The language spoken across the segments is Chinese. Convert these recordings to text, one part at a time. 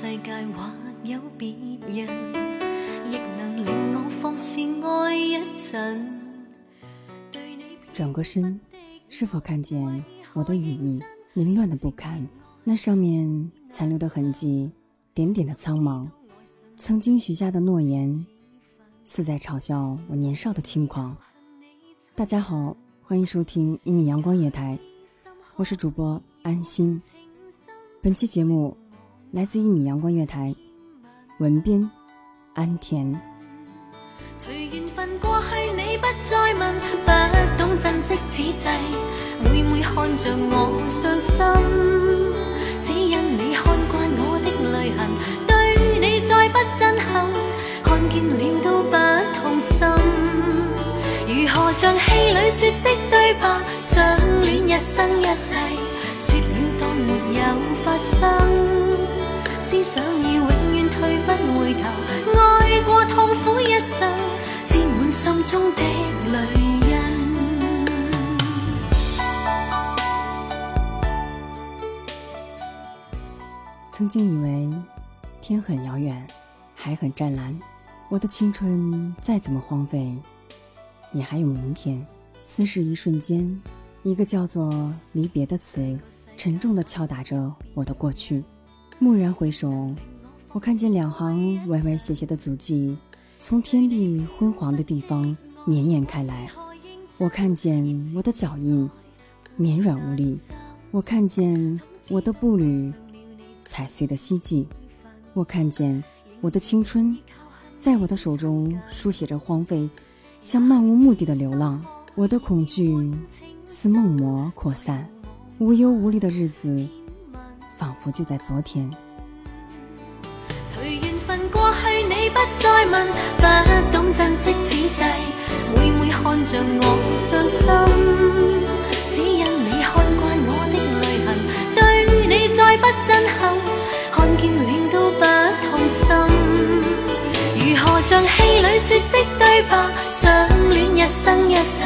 世界或有别人，亦能令我放肆爱一阵。转过身，是否看见我的羽翼凌乱的不堪？那上面残留的痕迹，点点的苍茫。曾经许下的诺言，似在嘲笑我年少的轻狂。大家好，欢迎收听一米阳光夜台，我是主播安心。本期节目来自一米阳光月台，文编安田。随缘分过去，你不再问，不懂珍惜此际，每每看着我伤心，只因你看惯我的泪痕，对你再不震撼，看见了都不痛心。如何像戏里说的对白，相恋一生一世，说了当没有發生，思想已永远退不回头，爱过痛苦一生，沾满心中的泪。曾经以为天很遥远，海很湛蓝，我的青春再怎么荒废，也还有明天。似是一瞬间，一个叫做离别的词，沉重的敲打着我的过去。蓦然回首，我看见两行歪歪斜斜的足迹，从天地昏黄的地方绵延开来。我看见我的脚印绵软无力，我看见我的步履踩碎的希冀，我看见我的青春，在我的手中书写着荒废，像漫无目的的流浪。我的恐惧似梦魔扩散，无忧无虑的日子，仿佛就在昨天。随缘分过去，你不再问，不懂珍惜此际，每每看着我伤心，只因你看惯我的泪痕，对你再不震撼，看见了都不痛心。如何像戏里说的对白，相恋一生一世，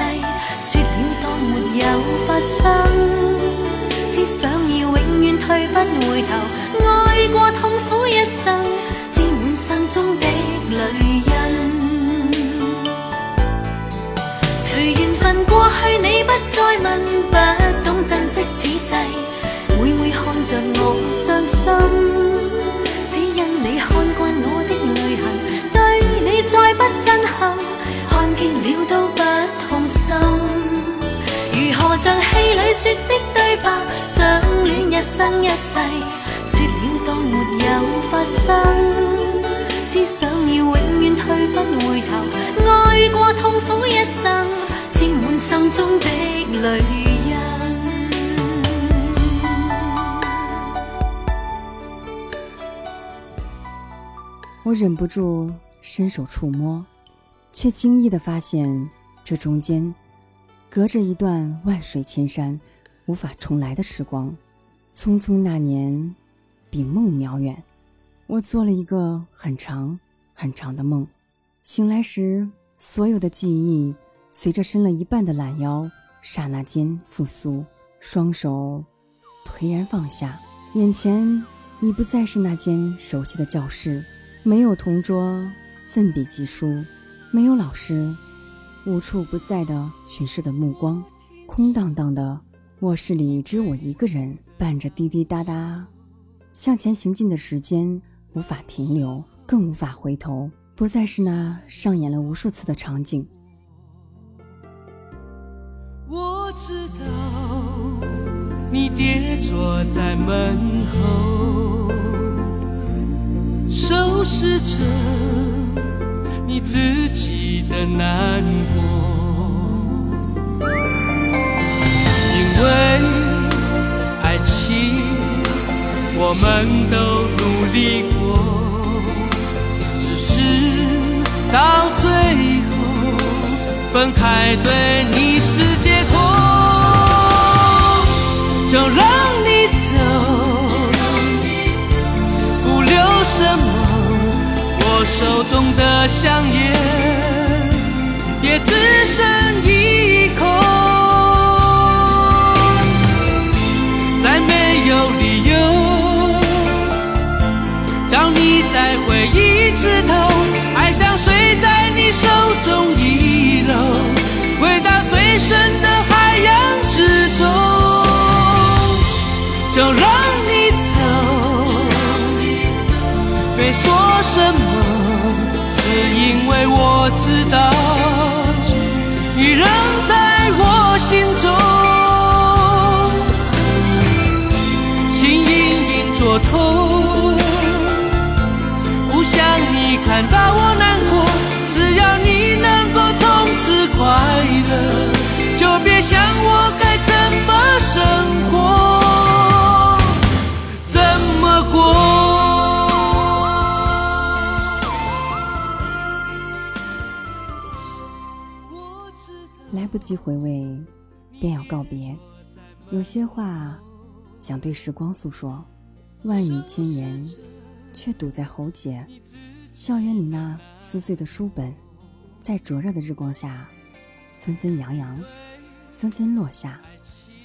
说了当没有发生。只想要永遠退不回头，爱过痛苦一生，沾满心中的泪印。随缘分过去，你不再问，不懂珍惜此际，每每看着我伤心，只因你看惯我的泪痕，对你再不震撼，看见了都不痛心。如何像戏里说的對白，相戀一生一世，說了當沒有發生。思想要永遠不回头，爱过痛苦一生，沾满心中的泪印。我忍不住伸手触摸，却惊异地发现，这中间隔着一段万水千山、无法重来的时光。匆匆那年，比梦渺远。我做了一个很长很长的梦，醒来时，所有的记忆随着伸了一半的懒腰，刹那间复苏。双手颓然放下，眼前已不再是那间熟悉的教室，没有同桌奋笔疾书，没有老师无处不在的巡视的目光，空荡荡的卧室里只有我一个人。伴着滴滴答答向前行进的时间，无法停留，更无法回头，不再是那上演了无数次的场景。我知道你跌坐在门后，收拾着你自己的难过，都努力过，只是到最后分开，对你是解脱。就让你走，不留什么，我手中的香烟也只剩一就让你走，别说什么，只因为我知道，你仍在我心中。心隐隐作痛，不想你看到及回味，便要告别。有些话，想对时光诉说。万语千言，却堵在喉结。校园里那撕碎的书本，在灼热的日光下，纷纷扬扬，纷纷落下，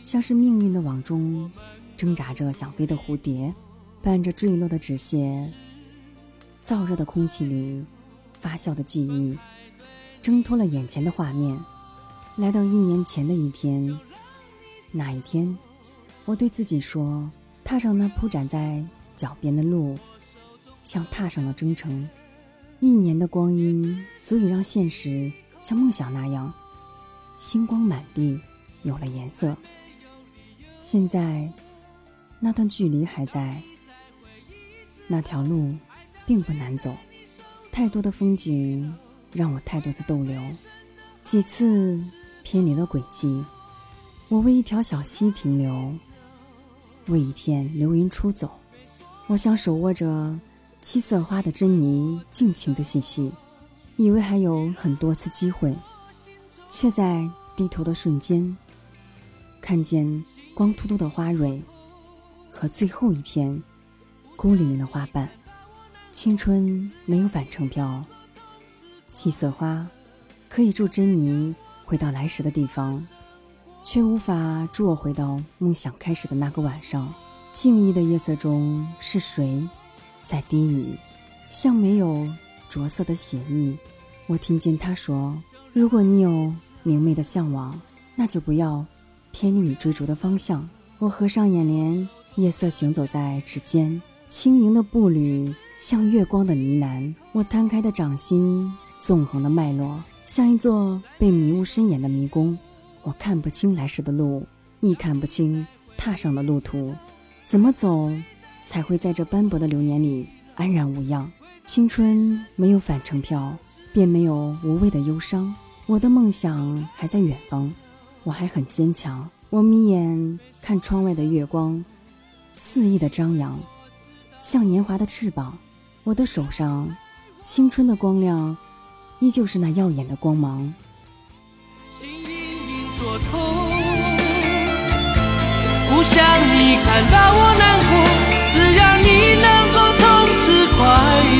像是命运的网中挣扎着想飞的蝴蝶，伴着坠落的纸屑。燥热的空气里，发酵的记忆，挣脱了眼前的画面，来到一年前的一天。那一天，我对自己说。踏上那铺展在脚边的路，像踏上了征程。一年的光阴足以让现实像梦想那样，星光满地，有了颜色。现在，那段距离还在，那条路并不难走。太多的风景让我太多次逗留，几次偏离了轨迹。我为一条小溪停留。为一片流云出走，我想手握着七色花的珍妮，尽情的细细，以为还有很多次机会，却在低头的瞬间，看见光秃秃的花蕊和最后一片孤零零的花瓣。青春没有返程票，七色花可以助珍妮回到来时的地方。却无法助我回到梦想开始的那个晚上。静谧的夜色中，是谁在低语？像没有着色的写意。我听见他说：“如果你有明媚的向往，那就不要偏离你追逐的方向。”我合上眼帘，夜色行走在指尖，轻盈的步履像月光的呢喃。我摊开的掌心，纵横的脉络，像一座被迷雾深掩的迷宫。我看不清来时的路，亦看不清踏上的路途，怎么走才会在这斑驳的流年里安然无恙？青春没有返程票，便没有无谓的忧伤。我的梦想还在远方，我还很坚强。我眯眼看窗外的月光，肆意的张扬，像年华的翅膀。我的手上，青春的光亮，依旧是那耀眼的光芒。心隐隐作痛，不想你看到我难过。只要你能够从此快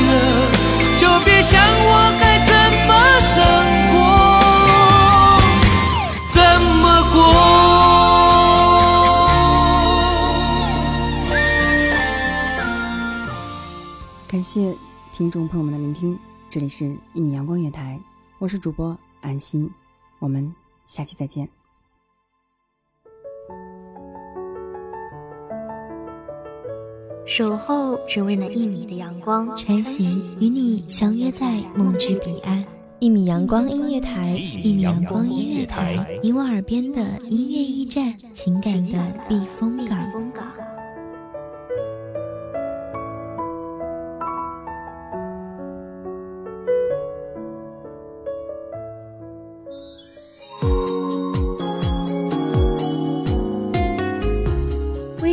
乐，就别想我该怎么生活，怎么过。感谢听众朋友们的聆听，这里是《一米阳光月台》，我是主播安心，我们下期再见。守候只为那一米的阳光，穿行与你相约在梦之彼岸。一米阳光音乐台，一米阳光音乐台，你我耳边的音乐驿站，情感的避风港。